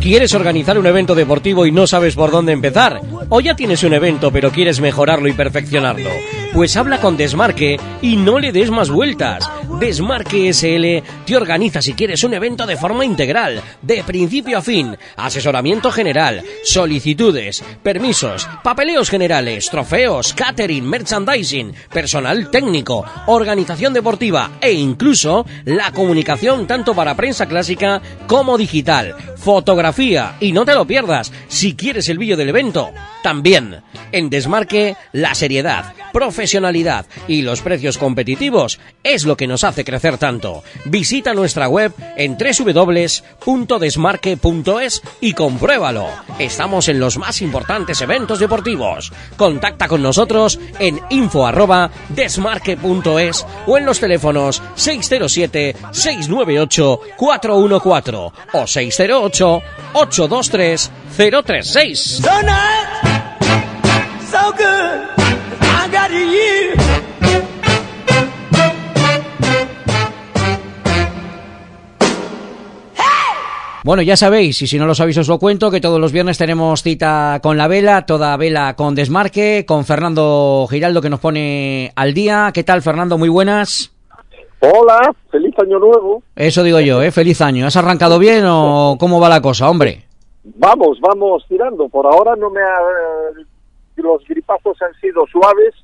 ¿Quieres organizar un evento deportivo y no sabes por dónde empezar? ¿O ya tienes un evento pero quieres mejorarlo y perfeccionarlo? Pues habla con Desmarque y no le des más vueltas. Desmarque SL te organiza si quieres un evento de forma integral, de principio a fin, asesoramiento general, solicitudes, permisos, papeleos generales, trofeos, catering, merchandising, personal técnico, organización deportiva e incluso la comunicación tanto para prensa clásica como digital, fotografía y no te lo pierdas si quieres el vídeo del evento. También en Desmarque la seriedad, profesionalidad y los precios competitivos es lo que nos hace crecer tanto. Visita nuestra web en www.desmarque.es y compruébalo. Estamos en los más importantes eventos deportivos. Contacta con nosotros en info@desmarque.es o en los teléfonos 607 698 414 o 608 823 036. So good. I got you. Bueno, ya sabéis, y si no lo sabéis os lo cuento, que todos los viernes tenemos cita con la vela, toda vela con desmarque, con Fernando Giraldo que nos pone al día. ¿Qué tal, Fernando? Muy buenas. Hola, feliz año nuevo. Eso digo yo, ¿eh? Feliz año. ¿Has arrancado bien o cómo va la cosa, hombre? Vamos, vamos tirando. Por ahora no me ha... Los gripazos han sido suaves,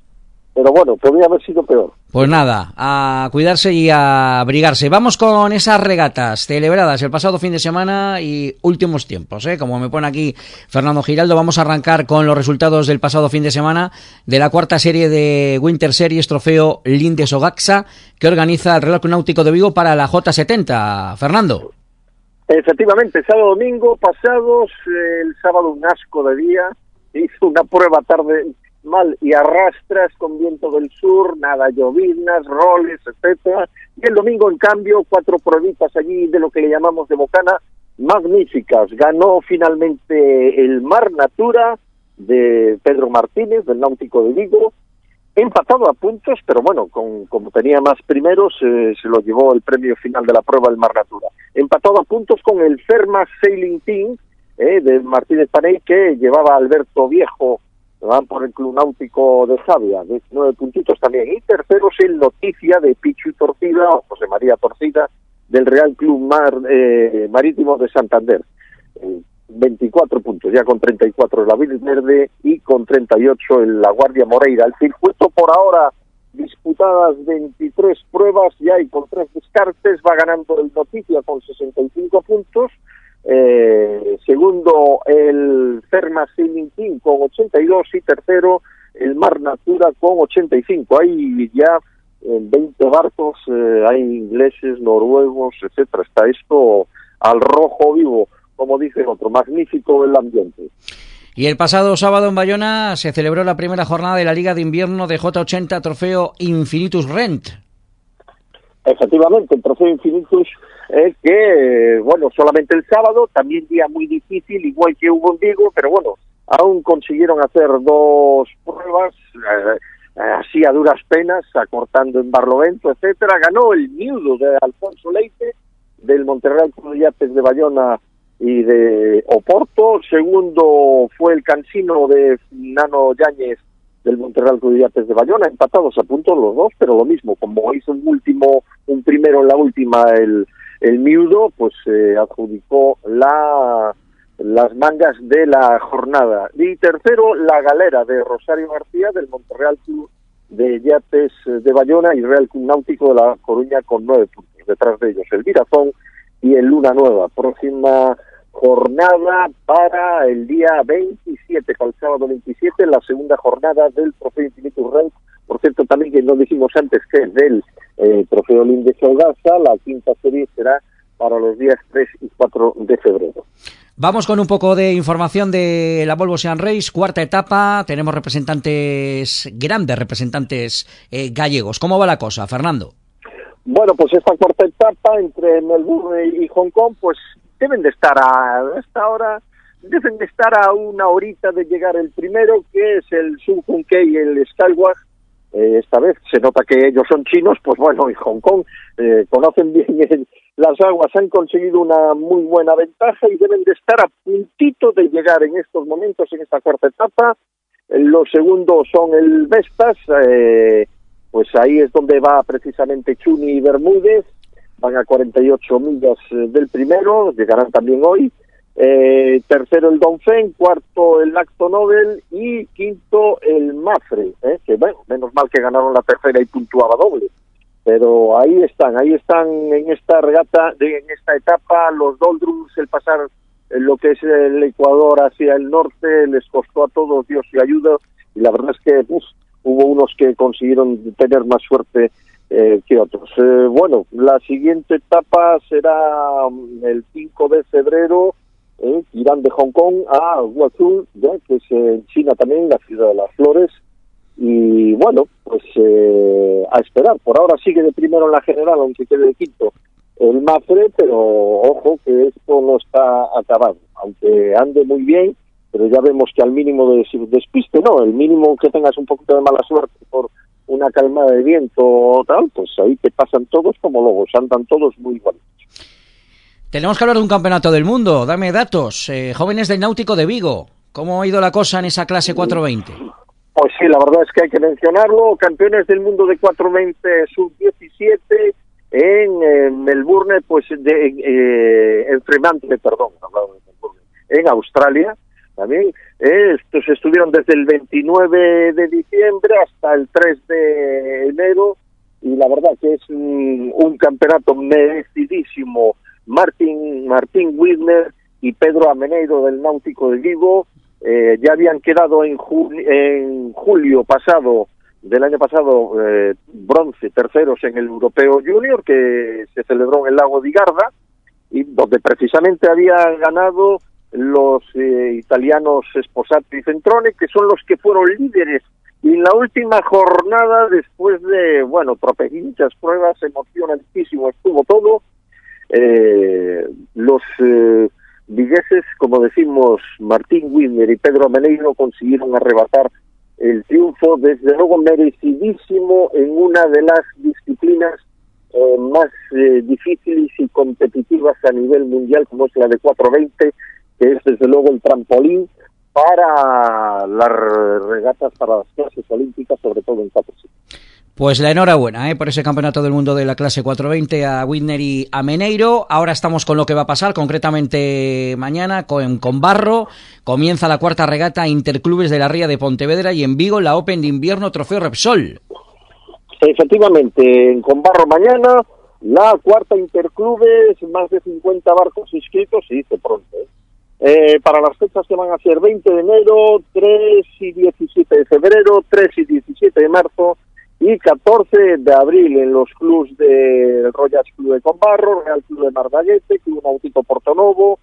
pero bueno, podría haber sido peor. Pues nada, a cuidarse y a abrigarse. Vamos con esas regatas celebradas el pasado fin de semana y últimos tiempos, ¿eh? Como me pone aquí Fernando Giraldo, vamos a arrancar con los resultados del pasado fin de semana de la cuarta serie de Winter Series Trofeo Lindes Ogaxa que organiza el Club Náutico de Vigo para la J70. Fernando. Efectivamente, sábado domingo pasados, el sábado un asco de día, hizo una prueba tarde mal y arrastras con viento del sur, nada llovinas, roles, etcétera. Y el domingo, en cambio, cuatro pruebitas allí de lo que le llamamos de Bocana, magníficas. Ganó finalmente el Mar Natura de Pedro Martínez, del Náutico de Vigo, empatado a puntos, pero bueno, con, como tenía más primeros, eh, se lo llevó el premio final de la prueba el Mar Natura. Empatado a puntos con el Ferma Sailing Team eh, de Martínez Paney, que llevaba Alberto Viejo van por el Club Náutico de Javia, nueve puntitos también. Y terceros en noticia de Pichu Torcida, o José María Torcida, del Real Club Mar, eh, Marítimo de Santander. Eh, 24 puntos, ya con 34 la Verde y con 38 en la Guardia Moreira. El circuito por ahora disputadas 23 pruebas ya y con tres descartes va ganando el Noticia con 65 puntos. Eh, segundo el Ferma Sailing Team con 82 y tercero el Mar Natura con 85. Hay ya en 20 barcos, eh, hay ingleses, noruegos, etcétera. Está esto al rojo vivo, como dice el otro, magnífico el ambiente. Y el pasado sábado en Bayona se celebró la primera jornada de la Liga de Invierno de J80 Trofeo Infinitus Rent. Efectivamente, el Trofeo Infinitus es que, bueno, solamente el sábado, también día muy difícil, igual que hubo en Vigo, pero bueno, aún consiguieron hacer dos pruebas, eh, así a duras penas, acortando en Barlovento, etcétera. Ganó el Niudo de Alfonso Leite, del Monterrey Club Yates de Bayona y de Oporto. Segundo fue el Cansino de Nano Yáñez del Monterrey Club Yates de Bayona, empatados a puntos los dos, pero lo mismo, como hizo un último, un primero en la última el el Miudo pues eh, adjudicó la las mangas de la jornada. Y tercero, la galera de Rosario García del Monterreal Club de Yates de Bayona y Real Club Náutico de La Coruña con nueve puntos. Detrás de ellos el Virazón y el Luna Nueva. Próxima jornada para el día 27, para el sábado 27, la segunda jornada del Trofeo Infinito. Por cierto, también que no dijimos antes que del eh, Trofeo Linde Solgaza, la quinta serie será para los días 3 y 4 de febrero. Vamos con un poco de información de la Volvo Sean Race, cuarta etapa, tenemos representantes, grandes representantes eh, gallegos. ¿Cómo va la cosa, Fernando? Bueno, pues esta cuarta etapa entre Melbourne y Hong Kong, pues deben de estar a esta hora, deben de estar a una horita de llegar el primero, que es el Sun y el Skyward, eh, esta vez se nota que ellos son chinos, pues bueno, y Hong Kong eh, conocen bien las aguas, han conseguido una muy buena ventaja y deben de estar a puntito de llegar en estos momentos en esta cuarta etapa. Los segundos son el Vestas, eh, pues ahí es donde va precisamente Chuni y Bermúdez, van a 48 millas del primero, llegarán también hoy. Eh, tercero el Donfen, cuarto el Acto Nobel y quinto el Mafre, ¿eh? que bueno, menos mal que ganaron la tercera y puntuaba doble. Pero ahí están, ahí están en esta regata, de, en esta etapa, los Doldrums, el pasar en lo que es el Ecuador hacia el norte, les costó a todos Dios y ayuda, y la verdad es que hubo unos que consiguieron tener más suerte eh, que otros. Eh, bueno, la siguiente etapa será mm, el 5 de febrero, eh, irán de Hong Kong a Guangzhou, que es en China también, la ciudad de las flores. Y bueno, pues eh, a esperar. Por ahora sigue de primero en la general, aunque quede de quinto el Mafre, pero ojo que esto no está acabado. Aunque ande muy bien, pero ya vemos que al mínimo de despiste, no, el mínimo que tengas un poquito de mala suerte por una calma de viento o tal, pues ahí te pasan todos como lobos, andan todos muy iguales. Tenemos que hablar de un campeonato del mundo. Dame datos. Eh, jóvenes del Náutico de Vigo. ¿Cómo ha ido la cosa en esa clase 420? Pues sí, la verdad es que hay que mencionarlo. Campeones del mundo de 420 sub-17 en Melbourne, pues de, eh, en Fremantle, perdón, en Australia también. Estos estuvieron desde el 29 de diciembre hasta el 3 de enero y la verdad que es un, un campeonato merecidísimo Martín, Martín Widner y Pedro Ameneiro del Náutico de Vigo. Eh, ya habían quedado en, julio pasado, del año pasado, eh, bronce, terceros en el Europeo Junior, que se celebró en el lago de Garda, y donde precisamente habían ganado los eh, italianos Esposati y Centrone, que son los que fueron líderes. Y en la última jornada, después de, bueno, tropecitas pruebas, emocionantísimo estuvo todo, eh, los eh, como decimos, Martín Wimmer y Pedro Ameneiro consiguieron arrebatar el triunfo, desde luego merecidísimo en una de las disciplinas eh, más eh, difíciles y competitivas a nivel mundial, como es la de 420, que es desde luego el trampolín para las regatas, para las clases olímpicas, sobre todo en 400. Pues la enhorabuena ¿eh? por ese campeonato del mundo de la clase 420 a Whitner y a Meneiro. Ahora estamos con lo que va a pasar, concretamente mañana con, con Barro. Comienza la cuarta regata Interclubes de la Ría de Pontevedra y en Vigo la Open de Invierno Trofeo Repsol. Efectivamente, en Conbarro mañana la cuarta Interclubes, más de 50 barcos inscritos, se dice pronto. ¿eh? Eh, para las fechas que van a ser 20 de enero, 3 y 17 de febrero, 3 y 17 de marzo y 14 de abril en los clubs de Royal Club de Combarro, Real Club de Mardaguete, Club Náutico Portonovo,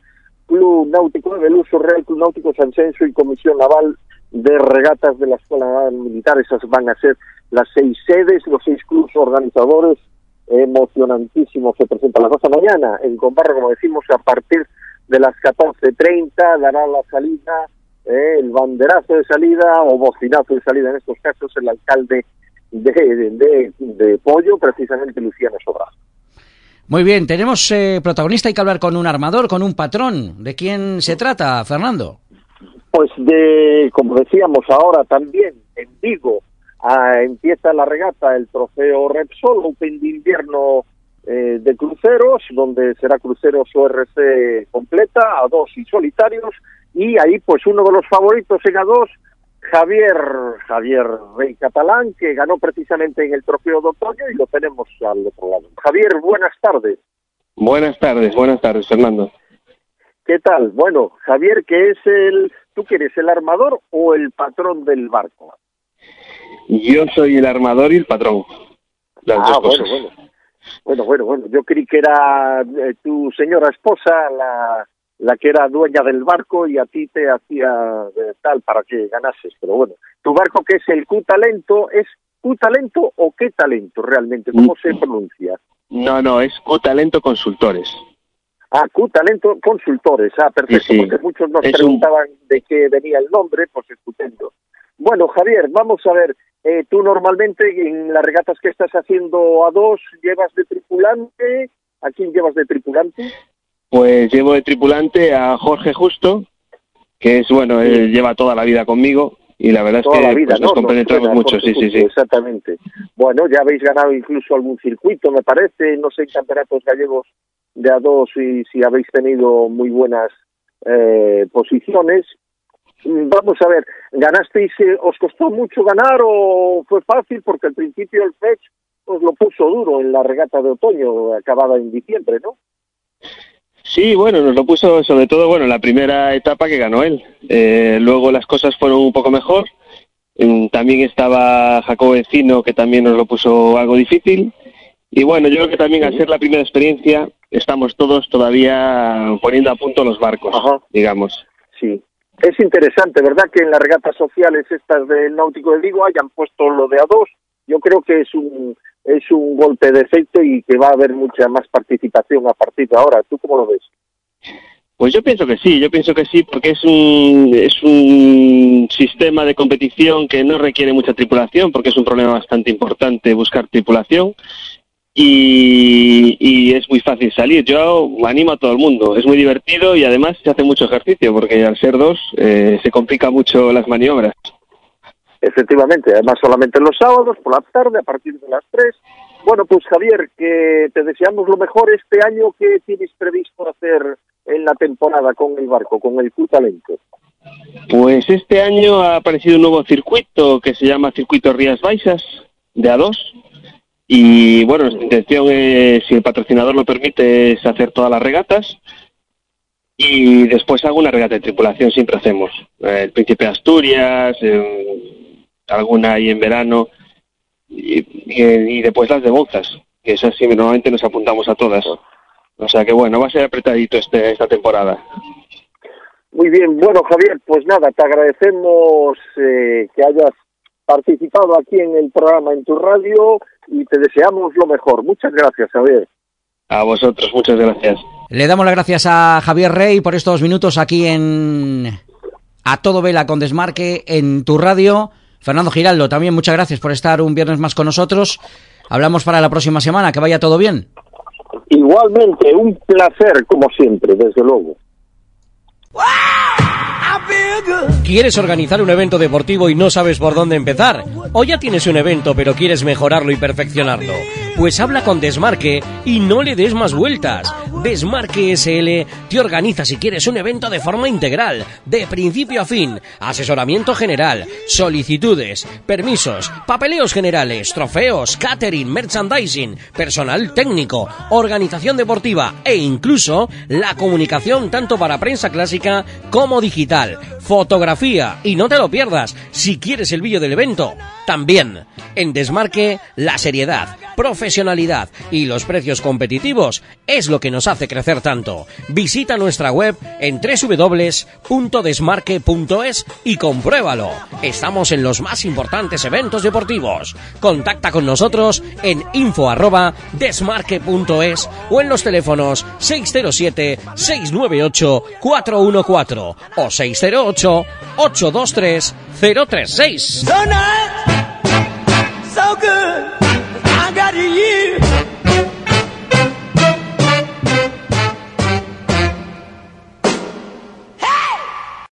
Club Náutico de Beluso, Real Club Náutico Sancenso y Comisión Naval de Regatas de la Escuela Naval Militar. Esas van a ser las seis sedes, los seis clubes organizadores emocionantísimos se presenta la cosa mañana en Combarro, como decimos, a partir de las 14.30 dará la salida, eh, el banderazo de salida o bocinazo de salida en estos casos el alcalde de, de, Pollo, precisamente Luciano Sobra. Muy bien, tenemos eh, protagonista, hay que hablar con un armador, con un patrón. ¿De quién se trata, Fernando? Pues de, como decíamos ahora también, en Vigo ah, empieza la regata, el trofeo Repsol, Open de invierno eh, de cruceros, donde será cruceros ORC completa, a dos y solitarios, y ahí pues uno de los favoritos en a dos Javier, Javier Rey Catalán, que ganó precisamente en el trofeo de otoño y lo tenemos al otro lado. Javier, buenas tardes. Buenas tardes, buenas tardes, Fernando. ¿Qué tal? Bueno, Javier, ¿qué es el, tú quieres el armador o el patrón del barco? Yo soy el armador y el patrón. ah, bueno, bueno. Bueno, bueno, bueno. Yo creí que era eh, tu señora esposa la, la que era dueña del barco y a ti te hacía tal para que ganases. Pero bueno, tu barco que es el Q-Talento, ¿es Q-Talento o qué talento realmente? ¿Cómo se pronuncia? No, no, es Q-Talento Consultores. Ah, Q-Talento Consultores. Ah, perfecto, porque muchos nos preguntaban de qué venía el nombre, pues estupendo. Bueno, Javier, vamos a ver, eh, tú normalmente en las regatas que estás haciendo a dos, ¿llevas de tripulante? ¿A quién llevas de tripulante? Pues llevo de tripulante a Jorge Justo, que es, bueno, él lleva toda la vida conmigo y la verdad Toda es que la vida, pues, ¿no? nos compenetramos mucho, sí, sí, sí. Exactamente. Bueno, ya habéis ganado incluso algún circuito, me parece, no sé, campeonatos gallegos de A2 y si habéis tenido muy buenas eh, posiciones. Mm, Vamos a ver, ¿ganasteis, eh, os costó mucho ganar o fue fácil? Porque al principio el Fetch os lo puso duro en la regata de otoño acabada en diciembre, ¿no? Sí, bueno, nos lo puso sobre todo, bueno, la primera etapa que ganó él. Eh, luego las cosas fueron un poco mejor. Mm, También estaba Jacobo Encino, que también nos lo puso algo difícil. Y bueno, yo creo que también al ser la primera experiencia, estamos todos todavía poniendo a punto los barcos, Ajá. digamos. Sí. Es interesante, ¿verdad? Que en las regatas sociales estas del Náutico de Vigo hayan puesto lo de A2. Yo creo que es un es un golpe de efecto y que va a haber mucha más participación a partir de ahora. ¿Tú cómo lo ves? Pues yo pienso que sí, yo pienso que sí, porque es un, es un sistema de competición que no requiere mucha tripulación, porque es un problema bastante importante buscar tripulación y, y es muy fácil salir. Yo animo a todo el mundo, es muy divertido y además se hace mucho ejercicio, porque al ser dos eh, se complica mucho las maniobras. Efectivamente, además solamente los sábados por la tarde a partir de las 3. Bueno, pues Javier, que te deseamos lo mejor este año que tienes previsto hacer en la temporada con el barco, con el Talento. Pues este año ha aparecido un nuevo circuito que se llama Circuito Rías Baixas de A2 y bueno, nuestra intención es, si el patrocinador lo permite, es hacer todas las regatas y después alguna regata de tripulación siempre hacemos. Eh, el Príncipe de Asturias, eh, alguna ahí en verano y, y- y después las de Bouzas, que esas sí normalmente nos apuntamos a todas. O sea que bueno, va a ser apretadito este, esta temporada. Muy bien, bueno Javier, pues nada, te agradecemos eh, que hayas participado aquí en el programa en tu radio y te deseamos lo mejor. Muchas gracias, Javier. A vosotros, muchas gracias. Le damos las gracias a Javier Rey por estos minutos aquí en A Todo Vela con Desmarque en tu radio. Fernando Giraldo, también muchas gracias por estar un viernes más con nosotros. Hablamos para la próxima semana, que vaya todo bien. Igualmente, un placer como siempre, desde luego. ¿Quieres organizar un evento deportivo y no sabes por dónde empezar? ¿O ya tienes un evento pero quieres mejorarlo y perfeccionarlo? Pues habla con Desmarque y no le des más vueltas. Desmarque SL te organiza si quieres un evento de forma integral, de principio a fin, asesoramiento general, solicitudes, permisos, papeleos generales, trofeos, catering, merchandising, personal técnico, organización deportiva e incluso la comunicación tanto para prensa clásica como digital, fotografía y no te lo pierdas si quieres el vídeo del evento. También en Desmarque la seriedad, profesionalidad y los precios competitivos es lo que nos hace crecer tanto. Visita nuestra web en www.desmarque.es y compruébalo. Estamos en los más importantes eventos deportivos. Contacta con nosotros en info@desmarque.es o en los teléfonos 607 698 414 o 608 823 036. So. I got you.